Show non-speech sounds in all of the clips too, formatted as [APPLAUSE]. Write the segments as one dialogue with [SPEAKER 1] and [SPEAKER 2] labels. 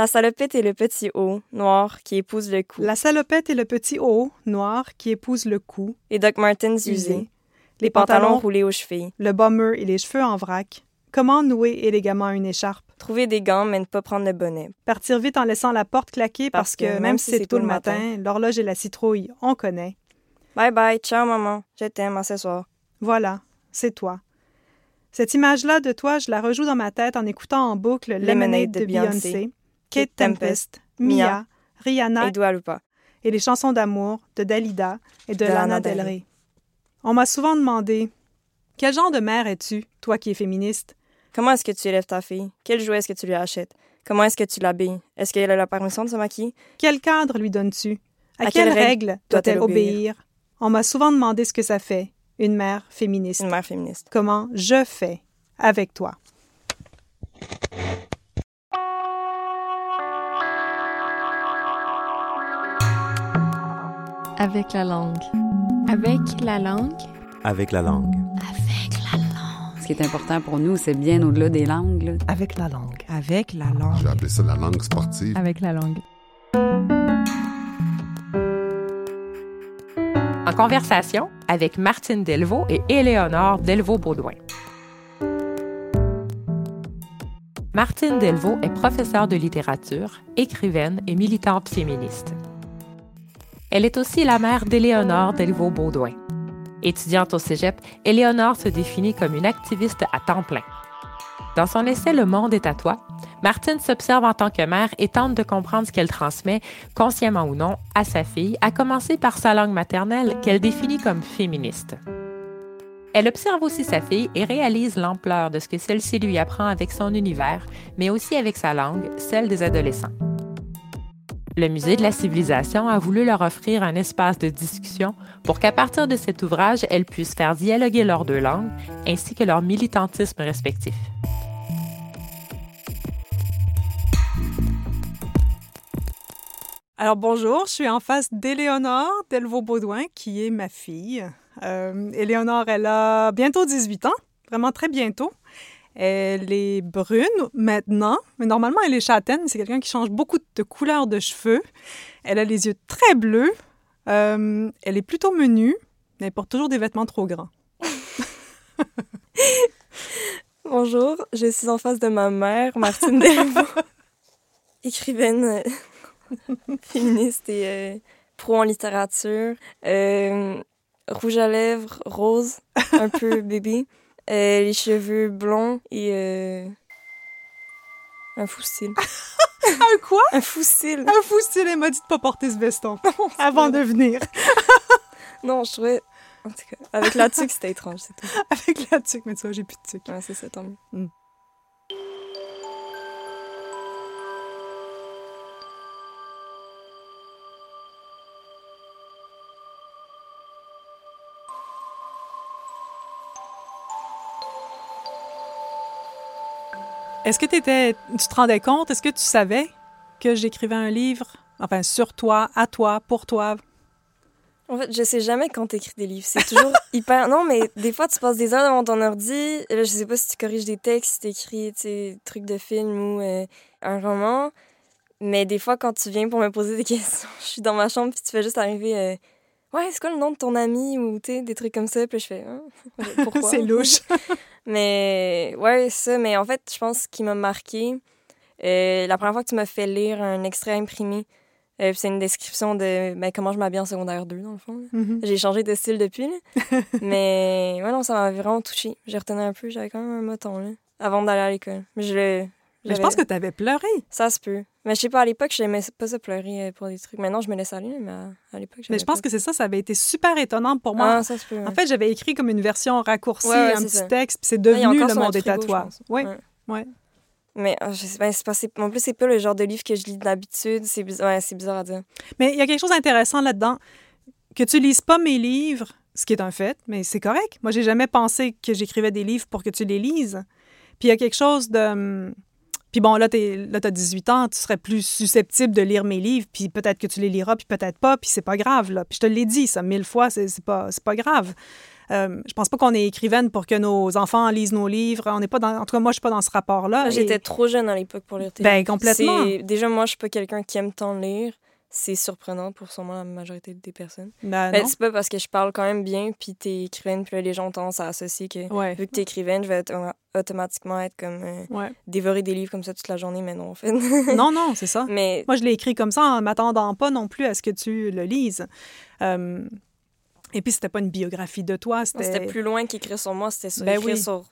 [SPEAKER 1] La salopette et le petit haut, noir, qui épouse le cou.
[SPEAKER 2] La salopette et le petit haut, noir, qui épouse le cou.
[SPEAKER 1] Les Doc Martens usés. Les pantalons roulés aux chevilles.
[SPEAKER 2] Le bomber et les cheveux en vrac. Comment nouer élégamment une écharpe?
[SPEAKER 1] Trouver des gants, mais ne pas prendre le bonnet.
[SPEAKER 2] Partir vite en laissant la porte claquer parce, que, même si c'est tôt le matin, l'horloge et la citrouille, on connaît.
[SPEAKER 1] Bye bye, ciao maman, je t'aime, à ce soir.
[SPEAKER 2] Voilà, c'est toi. Cette image-là de toi, je la rejoue dans ma tête en écoutant en boucle Lemonade de, de Beyoncé, Kate Tempest, Mia, Rihanna
[SPEAKER 1] et Dua
[SPEAKER 2] et les chansons d'amour de Dalida et de, Lana Del Rey. On m'a souvent demandé Quel genre de mère es-tu, toi qui es féministe?
[SPEAKER 1] Comment est-ce que tu élèves ta fille? Quel jouet est-ce que tu lui achètes? Comment est-ce que tu l'habilles? Est-ce qu'elle a la permission de se maquiller?
[SPEAKER 2] Quel cadre lui donnes-tu? À, quelles règles doit-elle obéir? On m'a souvent demandé ce que ça fait, une mère féministe.
[SPEAKER 1] Une mère féministe.
[SPEAKER 2] Comment je fais avec toi?
[SPEAKER 3] Avec la langue.
[SPEAKER 4] Avec la langue.
[SPEAKER 5] Avec la langue.
[SPEAKER 4] Avec la langue.
[SPEAKER 6] Ce qui est important pour nous, c'est bien au-delà des langues. là.
[SPEAKER 7] Avec la langue.
[SPEAKER 8] Avec la langue.
[SPEAKER 9] J'ai appelé ça la langue sportive.
[SPEAKER 3] Avec la langue.
[SPEAKER 4] En conversation avec Martine Delvaux et Éléonore Delvaux-Baudouin. Martine Delvaux est professeure de littérature, écrivaine et militante féministe. Elle est aussi la mère d'Éléonore Delvaux-Baudouin. Étudiante au cégep, Éléonore se définit comme une activiste à temps plein. Dans son essai Le monde est à toi, Martine s'observe en tant que mère et tente de comprendre ce qu'elle transmet, consciemment ou non, à sa fille, à commencer par sa langue maternelle qu'elle définit comme féministe. Elle observe aussi sa fille et réalise l'ampleur de ce que celle-ci lui apprend avec son univers, mais aussi avec sa langue, celle des adolescents. Le Musée de la civilisation a voulu leur offrir un espace de discussion pour qu'à partir de cet ouvrage, elles puissent faire dialoguer leurs deux langues ainsi que leur militantisme respectif.
[SPEAKER 2] Alors bonjour, je suis en face d'Éléonore Delvaux-Baudouin, qui est ma fille. Euh, Éléonore, elle a bientôt 18 ans, vraiment très bientôt. Elle est brune maintenant, mais normalement elle est châtaine. C'est quelqu'un qui change beaucoup de couleur de cheveux. Elle a les yeux très bleus. Euh, elle est plutôt menue, mais elle porte toujours des vêtements trop grands. [LAUGHS]
[SPEAKER 1] Bonjour, je suis en face de ma mère, Martine Delvaux, [LAUGHS] écrivaine euh, [LAUGHS] féministe et euh, pro en littérature. Rouge à lèvres, rose, un peu bébé. Euh, les cheveux blonds et euh, un fou style. [LAUGHS]
[SPEAKER 2] Un quoi?
[SPEAKER 1] Un fou style.
[SPEAKER 2] Un fou style, elle m'a dit de pas porter ce veston [LAUGHS] avant de venir. [LAUGHS]
[SPEAKER 1] Non, je trouvais. En tout cas, avec la tuque, c'était étrange, c'est tout.
[SPEAKER 2] Avec la tuque, mais tu vois, j'ai plus de tuque.
[SPEAKER 1] Ouais, c'est ça, tant mieux.
[SPEAKER 2] Est-ce que tu te rendais compte, est-ce que tu savais que j'écrivais un livre, enfin sur toi, à toi, pour toi?
[SPEAKER 1] En fait, je sais jamais quand t'écris des livres. C'est toujours [LAUGHS] hyper. Non, mais des fois, tu passes des heures devant ton ordi. et Là, je sais pas si tu corriges des textes, si t'écris, sais, trucs de film ou euh, un roman. Mais des fois, quand tu viens pour me poser des [LAUGHS] questions, je suis dans ma chambre puis tu fais juste arriver. euh, ouais, c'est quoi le nom de ton ami ou des trucs comme ça? Puis je fais. Hein? [LAUGHS] Pourquoi?
[SPEAKER 2] C'est louche. [LAUGHS]
[SPEAKER 1] Mais ouais, ça, mais en fait, je pense qu'il m'a marqué. euh, la première fois que tu m'as fait lire un extrait imprimé, euh, c'est une description de ben, comment je m'habille en secondaire 2, dans le fond.
[SPEAKER 2] Mhm.
[SPEAKER 1] J'ai changé de style depuis, là. [LAUGHS] mais ouais, non, ça m'a vraiment touchée. J'ai retenu un peu, j'avais quand même un moton, là, avant d'aller à l'école. Mais je le.
[SPEAKER 2] Mais je pense que t'avais pleuré.
[SPEAKER 1] Ça se peut. Mais je sais pas, à l'époque, je n'aimais pas ça pleurer euh, pour des trucs. Maintenant, je me laisse aller, mais à, l'époque,
[SPEAKER 2] Mais je pense que c'est ça, ça avait été super étonnant pour moi.
[SPEAKER 1] Ah, ça se peut. ouais.
[SPEAKER 2] En fait, j'avais écrit comme une version raccourcie,
[SPEAKER 1] Ouais, ouais,
[SPEAKER 2] un petit
[SPEAKER 1] ça.
[SPEAKER 2] texte, puis c'est devenu Le monde est à toi. Oui,
[SPEAKER 1] Ouais.
[SPEAKER 2] ouais.
[SPEAKER 1] Mais euh, je sais pas, c'est pas, en plus, c'est pas le genre de livre que je lis d'habitude. C'est bizarre, ouais, c'est bizarre à dire.
[SPEAKER 2] Mais il y a quelque chose d'intéressant là-dedans. Que tu lises pas mes livres, ce qui est un fait, mais c'est correct. Moi, j'ai jamais pensé que j'écrivais des livres pour que tu les lises. Puis il y a quelque chose de... Puis bon, là, tu as 18 ans, tu serais plus susceptible de lire mes livres, puis peut-être que tu les liras, puis peut-être pas, puis c'est pas grave, là. Puis je te l'ai dit, ça, mille fois, c'est pas, c'est pas grave. Euh, je pense pas qu'on est écrivaine pour que nos enfants lisent nos livres. On n'est pas dans, en tout cas, moi, je suis pas dans ce rapport-là.
[SPEAKER 1] J'étais
[SPEAKER 2] Et-
[SPEAKER 1] trop jeune à l'époque pour lire tes
[SPEAKER 2] Ben,
[SPEAKER 1] livres.
[SPEAKER 2] complètement.
[SPEAKER 1] Déjà, moi, je suis pas quelqu'un qui aime tant lire. C'est surprenant pour sûrement la majorité des personnes.
[SPEAKER 2] Ben,
[SPEAKER 1] Ben, c'est pas parce que je parle quand même bien, puis t'es écrivaine, puis les gens ont tendance à associer que
[SPEAKER 2] Ouais.
[SPEAKER 1] vu que t'es écrivaine, je vais auto- automatiquement être comme euh,
[SPEAKER 2] Ouais.
[SPEAKER 1] dévorer des livres comme ça toute la journée, mais non, en fait. [LAUGHS]
[SPEAKER 2] Non, non, c'est ça.
[SPEAKER 1] mais
[SPEAKER 2] Moi, je l'ai écrit comme ça en m'attendant pas non plus à ce que tu le lises. Euh, et puis, c'était pas une biographie de toi. C'était
[SPEAKER 1] plus loin qu'écrire sur moi, c'était sur
[SPEAKER 2] Ben
[SPEAKER 1] écrire
[SPEAKER 2] oui.
[SPEAKER 1] sur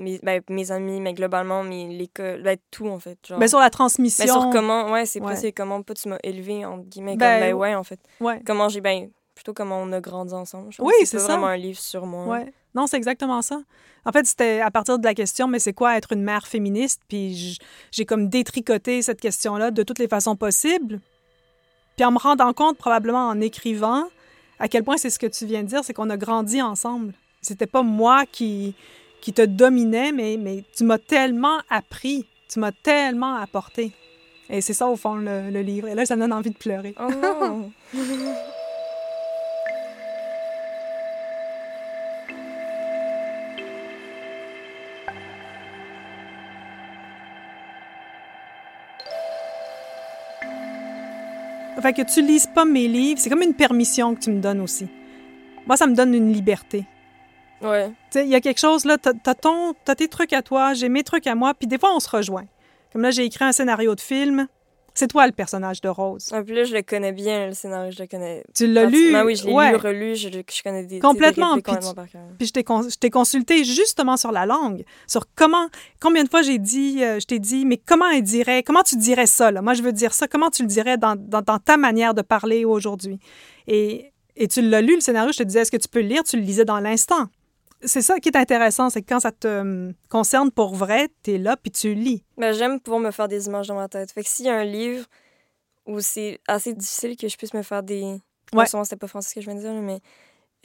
[SPEAKER 1] mes, ben, mes amis, mais globalement, mes, l'école, ben, tout, en fait. Genre.
[SPEAKER 2] Ben, sur la transmission.
[SPEAKER 1] Sur comment, ouais, c'est
[SPEAKER 2] Ouais.
[SPEAKER 1] c'est comment pas tu m'as élevé, entre guillemets,
[SPEAKER 2] Ben,
[SPEAKER 1] comme, ben ouais, en fait.
[SPEAKER 2] Ouais.
[SPEAKER 1] Comment j'ai, ben, plutôt comment on a grandi ensemble. Je
[SPEAKER 2] Oui, c'est ça.
[SPEAKER 1] vraiment un livre sur moi.
[SPEAKER 2] Ouais. Non, c'est exactement ça. En fait, c'était à partir de la question, mais c'est quoi être une mère féministe? Puis j'ai comme détricoté cette question-là de toutes les façons possibles. Puis en me rendant compte, probablement en écrivant, à quel point c'est ce que tu viens de dire, c'est qu'on a grandi ensemble. C'était pas moi qui, qui te dominais, mais, mais tu m'as tellement appris, tu m'as tellement apporté. Et c'est ça, au fond, le, le livre. Et là, ça me donne envie de pleurer.
[SPEAKER 1] Oh non! [LAUGHS]
[SPEAKER 2] Fait que tu lises pas mes livres, c'est comme une permission que tu me donnes aussi. Moi, ça me donne une liberté.
[SPEAKER 1] Ouais.
[SPEAKER 2] Tu sais, il y a quelque chose, là, t'as t'as ton, t'as tes trucs à toi, j'ai mes trucs à moi, puis des fois, on se rejoint. Comme là, j'ai écrit un scénario de film, c'est toi le personnage de Rose.
[SPEAKER 1] Et puis là, je le connais bien, le scénario, je le connais.
[SPEAKER 2] Tu l'as lu?
[SPEAKER 1] Oui, je l'ai
[SPEAKER 2] ouais.
[SPEAKER 1] lu, relu, je, je connais des,
[SPEAKER 2] Complètement,
[SPEAKER 1] des
[SPEAKER 2] puis
[SPEAKER 1] complètement par cœur.
[SPEAKER 2] Puis je t'ai con- je t'ai consulté justement sur la langue, sur comment, combien de fois j'ai dit, euh, je t'ai dit, mais comment elle dirait, comment tu dirais ça, là? Moi, je veux dire ça, comment tu le dirais dans, dans, dans ta manière de parler aujourd'hui? Et, et tu l'as lu, le scénario, je te disais, est-ce que tu peux le lire? Tu le lisais dans l'instant. C'est ça qui est intéressant, c'est que quand ça te euh, concerne pour vrai, t'es là, puis tu lis.
[SPEAKER 1] Ben, j'aime pouvoir me faire des images dans ma tête. Fait que s'il y a un livre où c'est assez difficile que je puisse me faire des...
[SPEAKER 2] Ouais.
[SPEAKER 1] Souvent, c'était pas français ce que je viens de dire, mais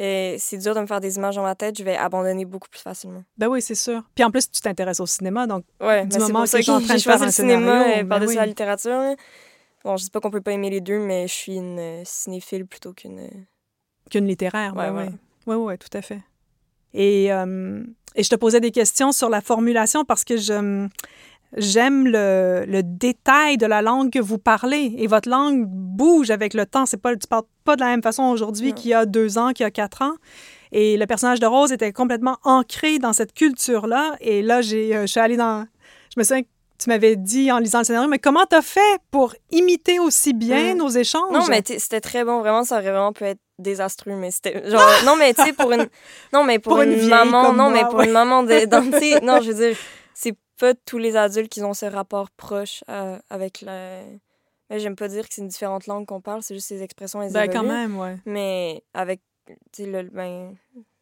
[SPEAKER 1] euh, c'est dur de me faire des images dans ma tête, je vais abandonner beaucoup plus facilement.
[SPEAKER 2] Ben oui, c'est sûr. Puis en plus, tu t'intéresses au cinéma, donc
[SPEAKER 1] Ouais,
[SPEAKER 2] Du
[SPEAKER 1] ben, c'est
[SPEAKER 2] moment
[SPEAKER 1] pour
[SPEAKER 2] que
[SPEAKER 1] ça
[SPEAKER 2] je suis en
[SPEAKER 1] que
[SPEAKER 2] train de faire un
[SPEAKER 1] le cinéma euh,
[SPEAKER 2] ben
[SPEAKER 1] par-dessus
[SPEAKER 2] oui.
[SPEAKER 1] la littérature. là. Bon, je dis pas qu'on peut pas aimer les deux, mais je suis une euh, cinéphile plutôt qu'une...
[SPEAKER 2] qu'une littéraire.
[SPEAKER 1] Ouais,
[SPEAKER 2] oui,
[SPEAKER 1] ouais.
[SPEAKER 2] oui. Oui, oui, tout à fait. Et, euh, et je te posais des questions sur la formulation parce que je, j'aime le, le détail de la langue que vous parlez. Et votre langue bouge avec le temps. C'est pas, tu parles pas de la même façon aujourd'hui qu'il y a deux ans, qu'il y a quatre ans. Et le personnage de Rose était complètement ancré dans cette culture-là. Et là, j'ai, euh, je suis allée dans... Je me souviens que tu m'avais dit en lisant le scénario, mais comment t'as fait pour imiter aussi bien
[SPEAKER 1] Mm.
[SPEAKER 2] nos échanges?
[SPEAKER 1] Non, mais c'était très bon. Vraiment, ça aurait vraiment pu être désastreux, mais c'était genre... [LAUGHS] non, mais tu sais, pour une... Non, mais pour,
[SPEAKER 2] Pour une
[SPEAKER 1] maman... non,
[SPEAKER 2] moi,
[SPEAKER 1] mais pour
[SPEAKER 2] ouais.
[SPEAKER 1] une maman de... [LAUGHS] dans- non, je veux dire, c'est pas tous les adultes qui ont ce rapport proche euh, avec la... Mais j'aime pas dire que c'est une différente langue qu'on parle, c'est juste les expressions, elles
[SPEAKER 2] Ben, quand
[SPEAKER 1] évoluent.
[SPEAKER 2] même, ouais.
[SPEAKER 1] Mais avec, tu sais, le... Ben,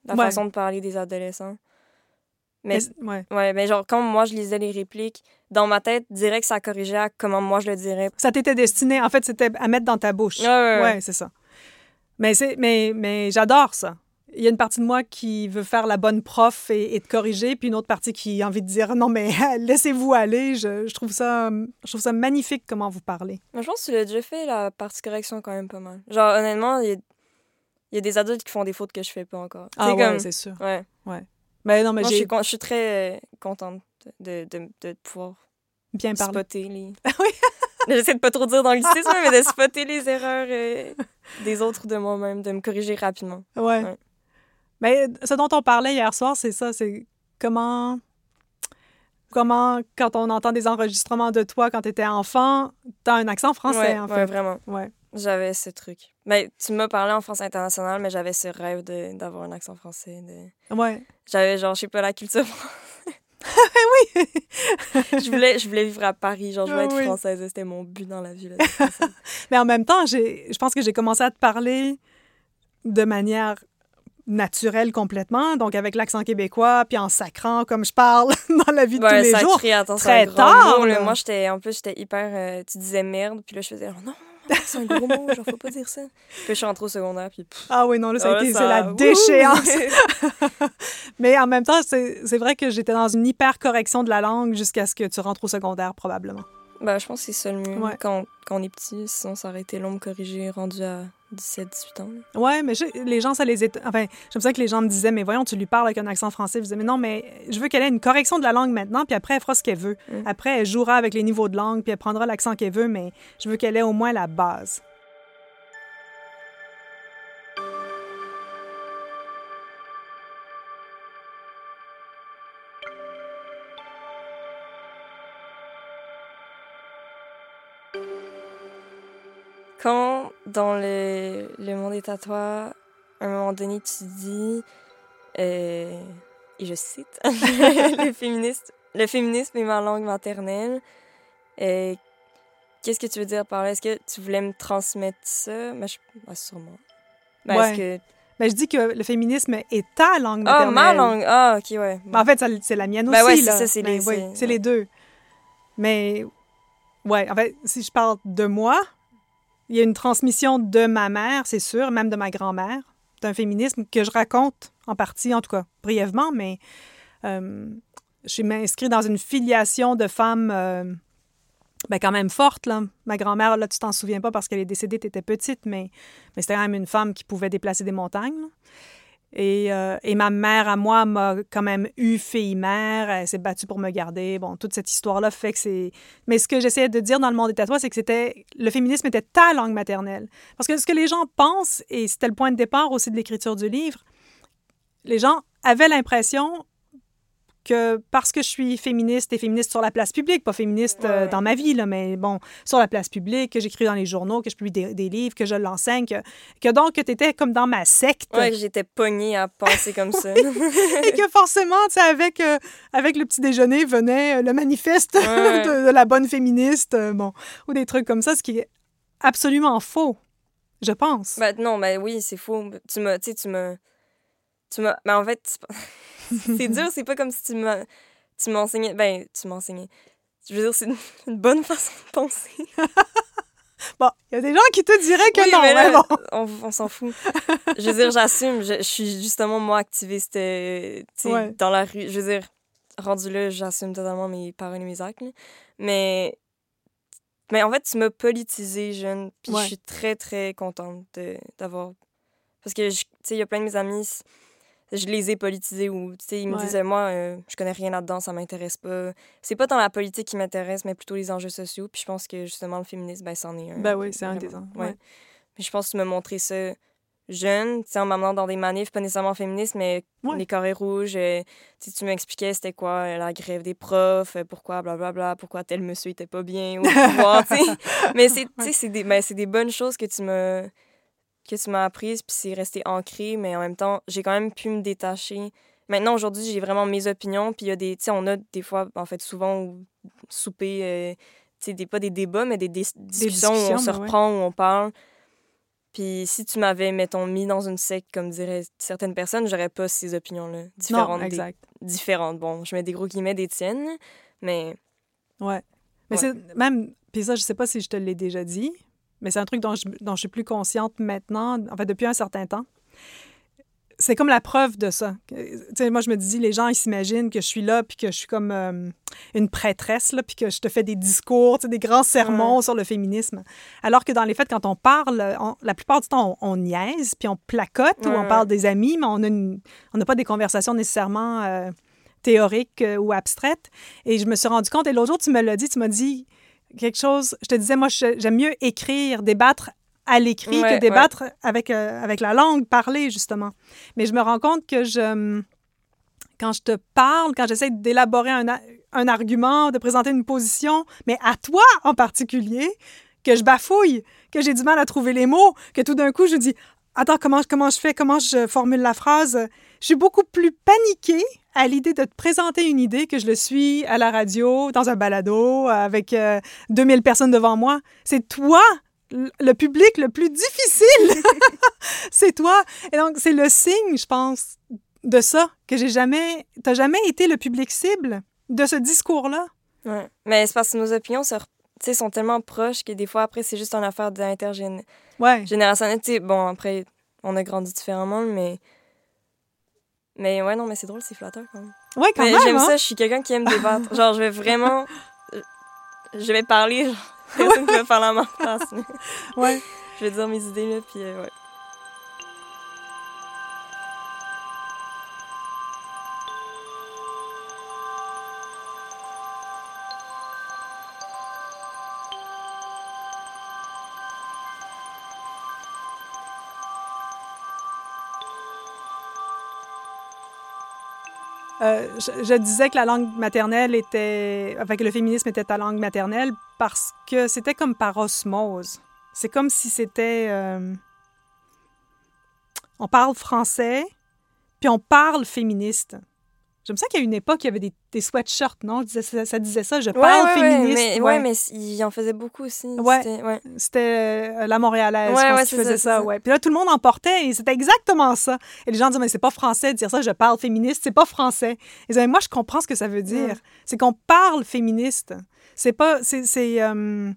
[SPEAKER 1] la
[SPEAKER 2] Ouais.
[SPEAKER 1] façon de parler des adolescents. Mais
[SPEAKER 2] Mais- ouais.
[SPEAKER 1] Ouais, mais genre, quand moi je lisais les répliques, dans ma tête, direct, ça corrigeait à comment moi je le dirais.
[SPEAKER 2] Ça t'était destiné, en fait, c'était à mettre dans ta bouche.
[SPEAKER 1] Ouais, ouais, ouais.
[SPEAKER 2] c'est ça. Mais, mais, mais j'adore ça. Il y a une partie de moi qui veut faire la bonne prof et, et te corriger, puis une autre partie qui a envie de dire non, mais [LAUGHS] laissez-vous aller. Je, je trouve ça, je trouve ça magnifique comment vous parlez.
[SPEAKER 1] Mais je pense que tu l'as déjà fait, la partie correction, quand même pas mal. Genre, honnêtement, il y a, il y a des adultes qui font des fautes que je fais pas encore.
[SPEAKER 2] Ah
[SPEAKER 1] C'est
[SPEAKER 2] ouais,
[SPEAKER 1] comme...
[SPEAKER 2] c'est sûr.
[SPEAKER 1] Ouais.
[SPEAKER 2] Mais non, mais
[SPEAKER 1] Moi, je suis, con- je suis très euh, contente de, de, de pouvoir
[SPEAKER 2] bien parlé.
[SPEAKER 1] spotter les... [LAUGHS]
[SPEAKER 2] Oui. [LAUGHS]
[SPEAKER 1] J'essaie de pas trop dire d'anglicisme, mais de spotter les erreurs euh, des autres ou de moi-même, de me corriger rapidement.
[SPEAKER 2] Ouais.
[SPEAKER 1] Ouais.
[SPEAKER 2] Mais ce dont on parlait hier soir, c'est ça, c'est comment comment quand on entend des enregistrements de toi quand tu étais enfant, t'as un accent français
[SPEAKER 1] ouais,
[SPEAKER 2] en fait.
[SPEAKER 1] vraiment.
[SPEAKER 2] Ouais.
[SPEAKER 1] J'avais ce truc. Ben, tu m'as parlé en français international, mais j'avais ce rêve d'avoir un accent français. De...
[SPEAKER 2] Ouais.
[SPEAKER 1] J'avais, genre, je sais pas, la culture
[SPEAKER 2] oui.
[SPEAKER 1] je, voulais, je voulais vivre à Paris, genre, je voulais
[SPEAKER 2] Ah
[SPEAKER 1] être
[SPEAKER 2] oui.
[SPEAKER 1] française. C'était mon but dans la vie. Là. [LAUGHS]
[SPEAKER 2] Mais en même temps, j'ai, je pense que j'ai commencé à te parler de manière naturelle complètement, donc avec l'accent québécois, puis en sacrant comme je parle [LAUGHS] dans la vie de
[SPEAKER 1] ouais,
[SPEAKER 2] tous les
[SPEAKER 1] ça
[SPEAKER 2] jours.
[SPEAKER 1] attends,
[SPEAKER 2] très tard,
[SPEAKER 1] mot, là. Moi, j'étais, en plus, j'étais hyper. euh, tu disais merde, puis là, je faisais, non, non, c'est un gros mot, genre, faut pas dire ça. Puis je suis rentrée au secondaire, puis. pff,
[SPEAKER 2] Ah oui, non, là, ça a
[SPEAKER 1] oh là,
[SPEAKER 2] été,
[SPEAKER 1] ça-
[SPEAKER 2] c'est la déchéance. [LAUGHS] Mais en même temps, c'est, vrai que j'étais dans une hyper correction de la langue jusqu'à ce que tu rentres au secondaire, probablement.
[SPEAKER 1] ben, je pense que c'est ça le mieux
[SPEAKER 2] Ouais.
[SPEAKER 1] quand, quand on est petit, sinon ça aurait été long de corriger, rendu à 17-18 ans.
[SPEAKER 2] Ouais, mais je- les gens, ça les est... Enfin, j'aime ça que les gens me disaient, mais voyons, tu lui parles avec un accent français. Je disais, mais non, mais je veux qu'elle ait une correction de la langue maintenant, puis après, elle fera ce qu'elle veut.
[SPEAKER 1] Mm.
[SPEAKER 2] Après, elle jouera avec les niveaux de langue, puis elle prendra l'accent qu'elle veut, mais je veux qu'elle ait au moins la base.
[SPEAKER 1] Dans le, le monde est à toi, à un moment donné, tu dis, euh, et je cite, [LAUGHS] le, féministe, le féminisme est ma langue maternelle. Euh, Qu'est-ce que tu veux dire par là? Est-ce que tu voulais me transmettre ça? Ben, je... ben, sûrement. Ben,
[SPEAKER 2] Ouais.
[SPEAKER 1] que...
[SPEAKER 2] Mais je dis que le féminisme est ta langue
[SPEAKER 1] Ah,
[SPEAKER 2] maternelle.
[SPEAKER 1] ma langue! Ah, OK, ouais.
[SPEAKER 2] Mais en fait, c'est la mienne aussi.
[SPEAKER 1] Ben ouais, c'est
[SPEAKER 2] là.
[SPEAKER 1] ça, c'est
[SPEAKER 2] Ben
[SPEAKER 1] les-
[SPEAKER 2] oui,
[SPEAKER 1] c'est-
[SPEAKER 2] c'est les deux. Mais, ouais, en fait, si je parle de moi, il y a une transmission de ma mère, c'est sûr, même de ma grand-mère, d'un féminisme que je raconte en partie, en tout cas brièvement, mais euh, je suis inscrite dans une filiation de femmes euh, ben, quand même forte. Là. Ma grand-mère, là, tu t'en souviens pas parce qu'elle est décédée, tu étais petite, mais, c'était quand même une femme qui pouvait déplacer des montagnes. Et, euh, et ma mère, à moi, m'a quand même eu fille-mère. Elle s'est battue pour me garder. Bon, toute cette histoire-là fait que c'est... Mais ce que j'essayais de dire dans le monde des tatouages, c'est que c'était... Le féminisme était ta langue maternelle. Parce que ce que les gens pensent, et c'était le point de départ aussi de l'écriture du livre, les gens avaient l'impression que parce que je suis féministe et féministe sur la place publique, pas féministe euh, dans ma vie, là, mais bon, sur la place publique, que j'écris dans les journaux, que je publie des, des livres, que je l'enseigne, que, que donc que tu étais comme dans ma secte.
[SPEAKER 1] Que j'étais pognée à penser comme ça. [LAUGHS]
[SPEAKER 2] et que forcément, tu sais, avec, euh, avec le petit déjeuner venait euh, le manifeste
[SPEAKER 1] Ouais. [LAUGHS]
[SPEAKER 2] de, de la bonne féministe, euh, bon, ou des trucs comme ça, ce qui est absolument faux, je pense.
[SPEAKER 1] Ben non, ben oui, c'est faux. Tu m'as, tu sais, tu m'as, ben en fait, [LAUGHS] c'est dur, c'est pas comme si tu m'as, tu m'enseignais, ben tu m'enseignais. Je veux dire, c'est une, [LAUGHS] bonne façon de penser. [LAUGHS]
[SPEAKER 2] Bon, il y a des gens qui te diraient que
[SPEAKER 1] Oui,
[SPEAKER 2] non,
[SPEAKER 1] mais là,
[SPEAKER 2] mais bon.
[SPEAKER 1] on, on s'en fout. Je veux dire, j'assume, je, je suis justement moi activiste, euh,
[SPEAKER 2] Ouais.
[SPEAKER 1] dans la rue. Je veux dire, rendu là, j'assume totalement mes paroles et mes actes. là. Mais, mais en fait, tu m'as politisé jeune, puis
[SPEAKER 2] Ouais.
[SPEAKER 1] je suis très, très contente d'avoir... Parce que, tu sais, il y a plein de mes amis, je les ai politisés ou, tu sais, ils me
[SPEAKER 2] Ouais.
[SPEAKER 1] disaient, moi, euh, je connais rien là-dedans, ça m'intéresse pas. C'est pas tant la politique qui m'intéresse, mais plutôt les enjeux sociaux. Puis je pense que, justement, le féminisme, ben, c'en est un.
[SPEAKER 2] Ben oui, c'est un des ans.
[SPEAKER 1] Ouais. Mais je pense que tu m'as montré ça jeune, tu sais, en m'amenant dans des manifs, pas nécessairement féministes, mais
[SPEAKER 2] Ouais.
[SPEAKER 1] les carrés rouges. euh, tu m'expliquais c'était quoi euh, la grève des profs, euh, pourquoi, blablabla, pourquoi tel monsieur était pas bien au pouvoir, tu sais. [LAUGHS] Mais c'est, tu sais, c'est des, ben, c'est des bonnes choses que tu m'as que tu m'as apprises, puis c'est resté ancré, mais en même temps, j'ai quand même pu me détacher. Maintenant, aujourd'hui, j'ai vraiment mes opinions, puis il y a des, tu sais, on a des fois, en fait, souvent, souper, euh, tu sais, des, pas des débats, mais des, dis- discussions, où on se
[SPEAKER 2] ben ouais.
[SPEAKER 1] reprend, où on parle. Puis si tu m'avais, mettons, mis dans une secte, comme diraient certaines personnes, j'aurais pas ces opinions-là. Différentes.
[SPEAKER 2] Non,
[SPEAKER 1] des- différentes. Bon, je mets des gros guillemets des tiennes, mais
[SPEAKER 2] Ouais. Mais
[SPEAKER 1] Ouais.
[SPEAKER 2] c'est même, puis ça, je sais pas si je te l'ai déjà dit, mais c'est un truc dont je, dont je suis plus consciente maintenant, en fait, depuis un certain temps. C'est comme la preuve de ça. Que- Tu sais, moi, je me dis, les gens, ils s'imaginent que je suis là, puis que je suis comme euh, une prêtresse, là, puis que je te fais des discours, des grands sermons sur le féminisme. Alors que dans les faits, quand on parle, on- la plupart du temps, on, on niaise, puis on placote, ou on parle des amis, mais on n'a pas des conversations nécessairement euh, théoriques euh, ou abstraites. Et je me suis rendu compte, et l'autre jour, tu me l'as dit, tu m'as dit quelque chose, je te disais, moi, j'aime mieux écrire, débattre à l'écrit
[SPEAKER 1] Ouais,
[SPEAKER 2] que débattre avec, euh, avec la langue, parler, justement. Mais je me rends compte que je, quand je te parle, quand j'essaie d'élaborer un, un argument, de présenter une position, mais à toi en particulier, que je bafouille, que j'ai du mal à trouver les mots, que tout d'un coup, je dis, attends, comment, comment je fais, comment je formule la phrase, je suis beaucoup plus paniquée à l'idée de te présenter une idée que je le suis à la radio, dans un balado, avec euh, 2000 personnes devant moi. C'est toi, le public le plus difficile. [LAUGHS] c'est toi. Et donc, c'est le signe, je pense, de ça, que j'ai jamais... T'as jamais été le public cible de ce discours-là.
[SPEAKER 1] Ouais. Mais c'est parce que nos opinions se sont tellement proches que des fois, après, c'est juste une affaire d'intergénérationnelle.
[SPEAKER 2] Ouais.
[SPEAKER 1] Bon, après, on a grandi différemment, mais. Mais ouais, non, mais c'est drôle, c'est flatteur quand même.
[SPEAKER 2] Ouais, quand
[SPEAKER 1] mais
[SPEAKER 2] même,
[SPEAKER 1] j'aime
[SPEAKER 2] hein?
[SPEAKER 1] ça, je suis quelqu'un qui aime débattre. [LAUGHS] genre, je vais vraiment. Je vais parler, genre, [LAUGHS] personne qui va parler à ma place. mais-
[SPEAKER 2] Ouais.
[SPEAKER 1] je vais dire mes idées, là, puis euh, ouais.
[SPEAKER 2] Euh, je, disais que la langue maternelle était, enfin que le féminisme était ta langue maternelle parce que c'était comme par osmose. C'est comme si c'était, euh, on parle français, puis on parle féministe. J'aime ça a une époque, il y avait des, des sweatshirts, non? Ça, disait ça, je
[SPEAKER 1] Ouais,
[SPEAKER 2] parle
[SPEAKER 1] ouais,
[SPEAKER 2] féministe.
[SPEAKER 1] Ouais, mais,
[SPEAKER 2] ouais.
[SPEAKER 1] mais il en faisait beaucoup aussi.
[SPEAKER 2] Ouais.
[SPEAKER 1] C'était-
[SPEAKER 2] euh, la Montréalaise, je pense qui faisait
[SPEAKER 1] ça,
[SPEAKER 2] ça, ouais. Puis là, tout le monde en portait et c'était exactement ça. Et les gens disaient, mais c'est pas français de dire ça, je parle féministe, c'est pas français. Ils disaient, moi, je comprends ce que ça veut dire.
[SPEAKER 1] Mm.
[SPEAKER 2] C'est qu'on parle féministe. C'est pas, c'est, euh,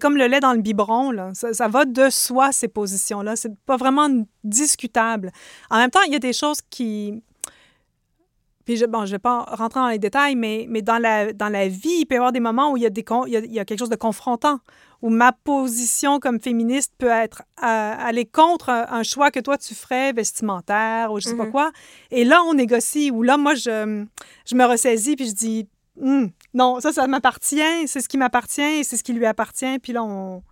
[SPEAKER 2] comme le lait dans le biberon, là. Ça, ça va de soi, ces positions-là. C'est pas vraiment discutable. En même temps, il y a des choses qui, puis je, bon, je vais pas rentrer dans les détails, mais, mais dans, la, dans la vie, il peut y avoir des moments où il y a, des, con- il y a, il y a quelque chose de confrontant, où ma position comme féministe peut être à- aller contre un, choix que toi tu ferais vestimentaire ou je sais pas
[SPEAKER 1] Mhm.
[SPEAKER 2] quoi. Et là, on négocie, ou là, moi, je, je me ressaisis puis je dis, Hum, non, ça, ça m'appartient, c'est ce qui m'appartient et c'est ce qui lui appartient. Puis là, on.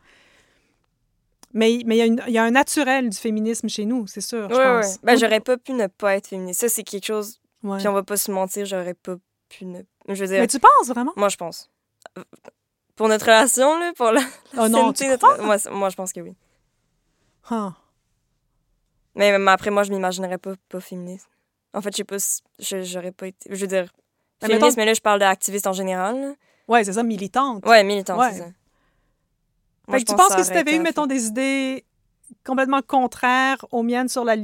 [SPEAKER 2] Mais mais il y, a une- il y a un naturel du féminisme chez nous, c'est sûr, je
[SPEAKER 1] Ouais, ouais.
[SPEAKER 2] pense.
[SPEAKER 1] Ben, j'aurais pas pu ne pas être féministe. Ça, c'est quelque chose.
[SPEAKER 2] Ouais.
[SPEAKER 1] Puis on va pas se mentir, j'aurais pas pu ne. Je veux dire,
[SPEAKER 2] Mais tu penses vraiment?
[SPEAKER 1] moi, je pense. Pour notre relation, là, pour la.
[SPEAKER 2] Oh [LAUGHS] non,
[SPEAKER 1] sainteté
[SPEAKER 2] tu crois?
[SPEAKER 1] notre- moi, je pense que oui.
[SPEAKER 2] Ah.
[SPEAKER 1] Mais, mais après, moi, je m'imaginerais pas, pas féministe. En fait, je sais pas si. je- J'aurais pas été. Je veux dire.
[SPEAKER 2] Mais
[SPEAKER 1] Féministe,
[SPEAKER 2] mettons-
[SPEAKER 1] mais là, je parle d'activiste en général. là.
[SPEAKER 2] Ouais, c'est ça, militante.
[SPEAKER 1] Ouais, militante,
[SPEAKER 2] Ouais.
[SPEAKER 1] c'est ça.
[SPEAKER 2] Fait que tu
[SPEAKER 1] pense
[SPEAKER 2] penses
[SPEAKER 1] ça
[SPEAKER 2] que si tu
[SPEAKER 1] aurait
[SPEAKER 2] avais
[SPEAKER 1] été
[SPEAKER 2] eu, mettons, des idées complètement contraires aux miennes sur la,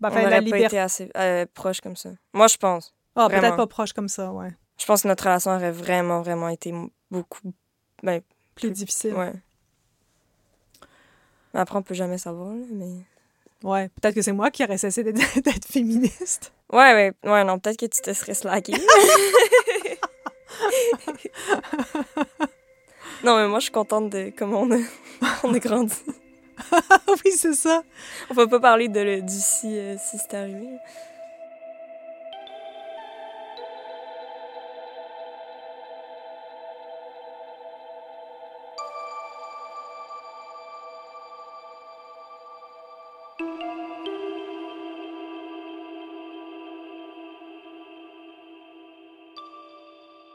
[SPEAKER 2] ben,
[SPEAKER 1] On n'aurait pas été assez euh, proche comme ça. Moi, je pense.
[SPEAKER 2] Ah, peut-être
[SPEAKER 1] vraiment.
[SPEAKER 2] pas proche comme ça, ouais.
[SPEAKER 1] Je pense que notre relation aurait vraiment, vraiment été beaucoup. Ben,
[SPEAKER 2] Plus difficile.
[SPEAKER 1] ouais. Mais Après, on peut jamais savoir, là, mais.
[SPEAKER 2] Ouais, peut-être que c'est moi qui aurais cessé d'être [LAUGHS] d'être féministe.
[SPEAKER 1] Ouais, ouais, ouais, non, peut-être que tu te serais slacké. [LAUGHS] non, mais moi, je suis contente de comment on a, [LAUGHS] on a grandi. [LAUGHS]
[SPEAKER 2] oui, c'est ça.
[SPEAKER 1] On va pas parler de le- du si, euh, si c'est arrivé.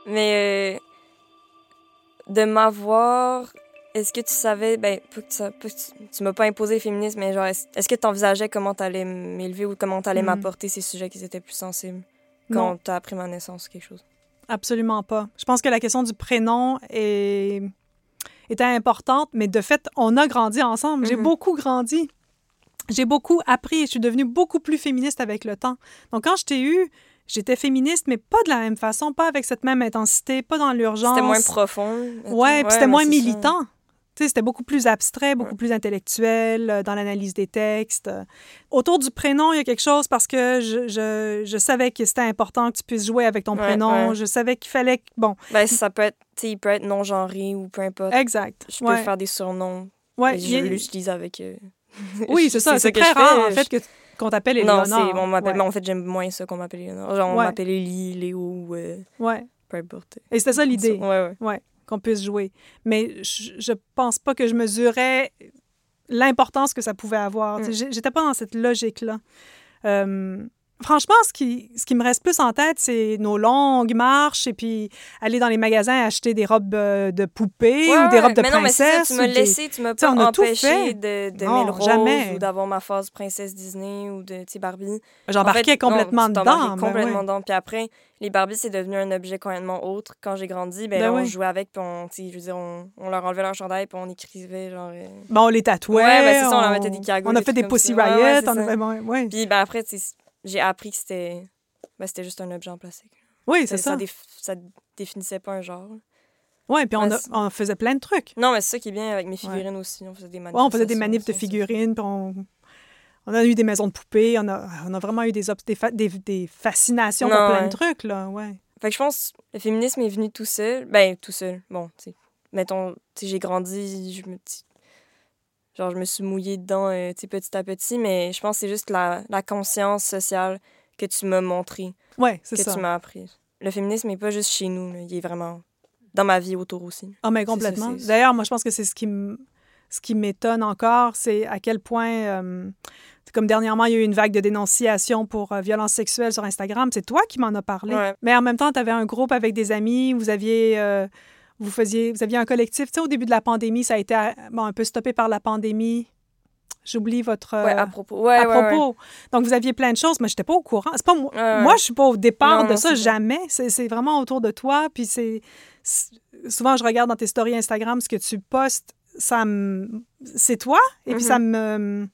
[SPEAKER 1] Mais euh, de m'avoir, est-ce que tu savais, ben, pas que tu, que tu, tu m'as pas imposé le féminisme, mais genre, est-ce que tu envisageais comment t'allais m'élever ou comment t'allais
[SPEAKER 2] Mhm.
[SPEAKER 1] m'apporter ces sujets qui étaient plus sensibles quand
[SPEAKER 2] Non,
[SPEAKER 1] t'as appris ma naissance ou quelque chose?
[SPEAKER 2] absolument pas. Je pense que la question du prénom est... était importante, mais de fait, on a grandi ensemble. J'ai
[SPEAKER 1] Mhm.
[SPEAKER 2] beaucoup grandi. J'ai beaucoup appris et je suis devenue beaucoup plus féministe avec le temps. Donc, quand je t'ai eu, j'étais féministe, mais pas de la même façon, pas avec cette même intensité, pas dans l'urgence.
[SPEAKER 1] C'était moins profond. mettons.
[SPEAKER 2] Ouais, puis c'était moins
[SPEAKER 1] ça.
[SPEAKER 2] C'était beaucoup plus abstrait, beaucoup
[SPEAKER 1] Ouais.
[SPEAKER 2] plus intellectuel euh, dans l'analyse des textes. Euh, Autour du prénom, il y a quelque chose parce que je, je, je savais que c'était important que tu puisses jouer avec ton
[SPEAKER 1] Ouais,
[SPEAKER 2] prénom.
[SPEAKER 1] ouais.
[SPEAKER 2] Je savais qu'il fallait... que- Bon,
[SPEAKER 1] Ben, ça peut être, il peut être non-genré ou peu importe.
[SPEAKER 2] exact.
[SPEAKER 1] Je peux faire des surnoms.
[SPEAKER 2] Ouais,
[SPEAKER 1] je l'utilise avec. euh, [LAUGHS]
[SPEAKER 2] Oui, [LAUGHS] c'est ça. C'est très
[SPEAKER 1] je
[SPEAKER 2] rare,
[SPEAKER 1] fais.
[SPEAKER 2] en
[SPEAKER 1] Je-
[SPEAKER 2] fait, que qu'on t'appelle
[SPEAKER 1] Non,
[SPEAKER 2] Éléonore.
[SPEAKER 1] c'est, on m'appelle, en fait, j'aime moins ça qu'on m'appelle Léonore. Genre, on m'appelle Élie, Léo, ou euh,
[SPEAKER 2] Ouais.
[SPEAKER 1] peu importe.
[SPEAKER 2] Et c'était ça l'idée.
[SPEAKER 1] Ouais, ouais.
[SPEAKER 2] Qu'on puisse jouer. Mais je, je pense pas que je mesurais l'importance que ça pouvait avoir.
[SPEAKER 1] Mm.
[SPEAKER 2] J'étais pas dans cette logique-là. Euh, franchement, ce qui, ce qui me reste plus en tête, c'est nos longues marches et puis aller dans les magasins acheter des robes euh, de poupées
[SPEAKER 1] Ouais,
[SPEAKER 2] ou des robes de
[SPEAKER 1] mais non, mais c'est ça,
[SPEAKER 2] princesse.
[SPEAKER 1] tu m'as laissé, tu m'as pas empêché de, de
[SPEAKER 2] Non,
[SPEAKER 1] Rose
[SPEAKER 2] jamais.
[SPEAKER 1] ou d'avoir ma phase princesse Disney ou de, Barbie.
[SPEAKER 2] J'embarquais complètement
[SPEAKER 1] non, tu t'embarquais
[SPEAKER 2] dedans. ben
[SPEAKER 1] complètement
[SPEAKER 2] ouais.
[SPEAKER 1] dedans. Puis après, les Barbies, c'est devenu un objet complètement autre. Quand j'ai grandi, ben,
[SPEAKER 2] Ben
[SPEAKER 1] là, on jouait avec, puis on, tu sais, je veux dire, on, on leur enlevait leur chandail, puis on écrivait, genre... euh,
[SPEAKER 2] Bon, on les tatouait.
[SPEAKER 1] Ouais, ben, c'est ça, on leur mettait des cagoules,
[SPEAKER 2] On a fait des Pussy Riot. on ouais.
[SPEAKER 1] Puis ben, après, j'ai appris que c'était... Ben, c'était juste un objet en plastique.
[SPEAKER 2] Oui, c'est
[SPEAKER 1] ça.
[SPEAKER 2] ça.
[SPEAKER 1] déf- ça définissait pas un genre.
[SPEAKER 2] Ouais, puis on, a- on faisait plein de trucs.
[SPEAKER 1] Non, mais c'est ça qui est bien avec mes figurines aussi. On faisait des manifs.
[SPEAKER 2] Ouais, on faisait des manifs de figurines, puis on, on a eu des maisons de poupées, on a, on a vraiment eu des, des, fa- des, des fascinations pour
[SPEAKER 1] Non,
[SPEAKER 2] plein
[SPEAKER 1] ouais.
[SPEAKER 2] de trucs, là, ouais.
[SPEAKER 1] Fait que je pense que le féminisme est venu tout seul. Ben, tout seul. Bon, tu sais. Mettons, tu sais, j'ai grandi, je me dis. Genre, je me suis mouillée dedans euh, petit à petit, mais je pense que c'est juste la, la conscience sociale que tu m'as montré,
[SPEAKER 2] Ouais, c'est
[SPEAKER 1] que
[SPEAKER 2] ça.
[SPEAKER 1] tu m'as appris. Le féminisme n'est pas juste chez nous, là, il est vraiment dans ma vie autour aussi.
[SPEAKER 2] Ah, mais
[SPEAKER 1] C'est ça,
[SPEAKER 2] complètement. D'ailleurs, moi, je pense que c'est ce qui m- ce qui m'étonne encore, c'est à quel point, euh, comme dernièrement, il y a eu une vague de dénonciation pour euh, violence sexuelle sur Instagram. C'est toi qui m'en as parlé.
[SPEAKER 1] Ouais.
[SPEAKER 2] Mais en même temps, tu avais un groupe avec des amis, vous aviez, euh, vous faisiez, vous aviez un collectif. Tu sais, au début de la pandémie, ça a été euh, bon, un peu stoppé par la pandémie. J'oublie votre.
[SPEAKER 1] Ouais,
[SPEAKER 2] euh,
[SPEAKER 1] à propos. Ouais,
[SPEAKER 2] à
[SPEAKER 1] ouais,
[SPEAKER 2] propos. Donc, vous aviez plein de choses, mais je n'étais pas au courant. C'est pas moi.
[SPEAKER 1] Ouais.
[SPEAKER 2] Moi, je suis pas au départ
[SPEAKER 1] Non,
[SPEAKER 2] de
[SPEAKER 1] non,
[SPEAKER 2] ça, jamais. C'est vraiment autour de toi. Puis c'est. Souvent, je regarde dans tes stories Instagram ce que tu postes. Ça me. C'est toi. Et puis ça me.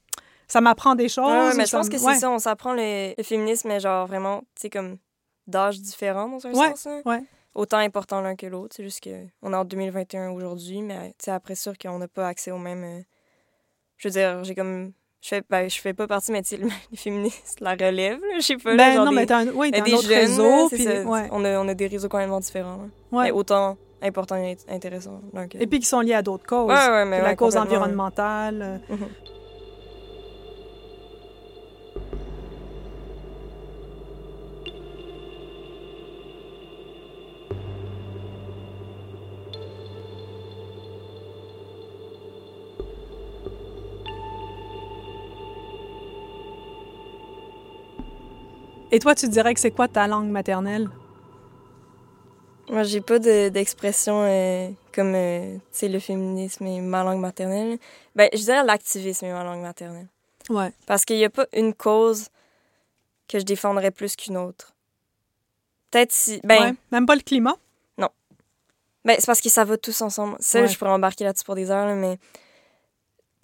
[SPEAKER 2] Ça m'apprend des choses.
[SPEAKER 1] Ouais, mais je pense
[SPEAKER 2] me-
[SPEAKER 1] que c'est ça, on s'apprend le, le féminisme, mais genre vraiment, tu sais, comme d'âge différent dans un sens. hein.
[SPEAKER 2] ouais.
[SPEAKER 1] Autant important l'un que l'autre. C'est juste qu'on est en 2021 aujourd'hui, mais sais, après sûr qu'on n'a pas accès au même. euh, Je veux dire, j'ai comme. Je fais, ben, je fais pas partie, mais tu [LAUGHS] les féministes la relève, là, je sais pas. là,
[SPEAKER 2] Ben
[SPEAKER 1] genre
[SPEAKER 2] non,
[SPEAKER 1] des,
[SPEAKER 2] mais t'as un, oui, t'as
[SPEAKER 1] des
[SPEAKER 2] un autre
[SPEAKER 1] jeunes,
[SPEAKER 2] réseau.
[SPEAKER 1] là, c'est
[SPEAKER 2] puis,
[SPEAKER 1] ça.
[SPEAKER 2] ouais,
[SPEAKER 1] on, a, on a des réseaux complètement différents. là.
[SPEAKER 2] ouais.
[SPEAKER 1] Mais autant importants et intéressants que
[SPEAKER 2] Et puis qui sont liés à d'autres causes.
[SPEAKER 1] Ouais, ouais, mais
[SPEAKER 2] la cause environnementale. euh,
[SPEAKER 1] Mhm.
[SPEAKER 2] Et toi, tu dirais que c'est quoi ta langue maternelle?
[SPEAKER 1] Moi, j'ai pas de- d'expression euh, comme, euh, tu sais, le féminisme et ma langue maternelle. Ben, je dirais l'activisme et ma langue maternelle.
[SPEAKER 2] Ouais.
[SPEAKER 1] Parce qu'il n'y a pas une cause que je défendrais plus qu'une autre. Peut-être si... Ben,
[SPEAKER 2] Ouais. Même pas le climat?
[SPEAKER 1] ben c'est parce que ça va tous ensemble. Ça,
[SPEAKER 2] Ouais.
[SPEAKER 1] je pourrais embarquer là-dessus pour des heures, là, mais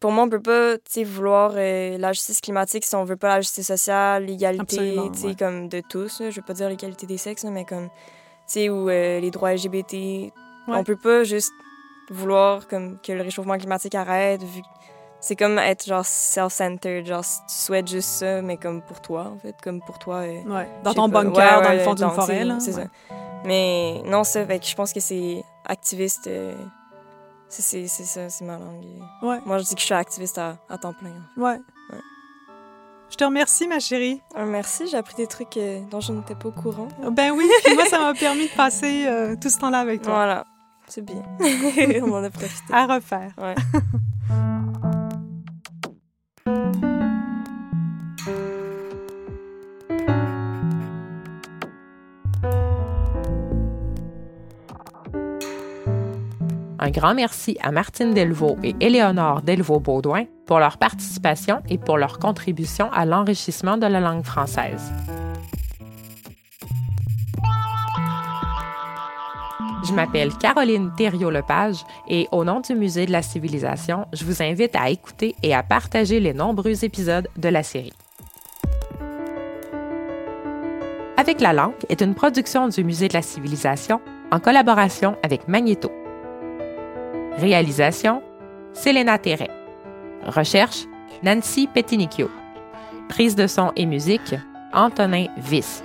[SPEAKER 1] pour moi, on peut pas, vouloir euh, la justice climatique si on veut pas la justice sociale, l'égalité,
[SPEAKER 2] ouais.
[SPEAKER 1] comme de tous. là. Je veux pas dire l'égalité des sexes, là, mais comme, tu sais, ou euh, les droits LGBT. On peut pas juste vouloir comme que le réchauffement climatique arrête, vu c'est comme être genre self-centered, genre tu souhaites juste ça, mais comme pour toi, en fait, comme pour toi. euh,
[SPEAKER 2] Ouais. Dans ton bunker,
[SPEAKER 1] Ouais,
[SPEAKER 2] dans
[SPEAKER 1] ouais,
[SPEAKER 2] le fond d'une forêt,
[SPEAKER 1] c'est-
[SPEAKER 2] Ouais.
[SPEAKER 1] ça. Mais non, ça, fait que je pense que c'est activiste. Euh, c'est ça, c'est ma langue.
[SPEAKER 2] Ouais.
[SPEAKER 1] Moi, je dis que je suis activiste à, à temps plein.
[SPEAKER 2] Ouais.
[SPEAKER 1] Ouais.
[SPEAKER 2] Je te remercie, ma chérie.
[SPEAKER 1] Ah, merci, j'ai appris des trucs euh, dont je n'étais pas au courant.
[SPEAKER 2] Ben oui, puis moi, ça m'a permis de passer euh, tout ce temps-là avec toi.
[SPEAKER 1] Voilà, c'est bien. [LAUGHS] On en a profité.
[SPEAKER 2] À refaire.
[SPEAKER 1] Ouais. [LAUGHS]
[SPEAKER 4] Un grand merci à Martine Delvaux et Éléonore Delvaux-Baudouin pour leur participation et pour leur contribution à l'enrichissement de la langue française. Je m'appelle Caroline Thériault-Lepage et au nom du Musée de la Civilisation, je vous invite à écouter et à partager les nombreux épisodes de la série. Avec la langue est une production du Musée de la Civilisation en collaboration avec Magnéto. Réalisation Selena Terret. Recherche Nancy Petinicchio. Prise de son et musique Antonin Viss.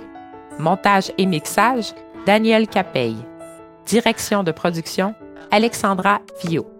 [SPEAKER 4] Montage et mixage Daniel Capeille. Direction de production Alexandra Vio.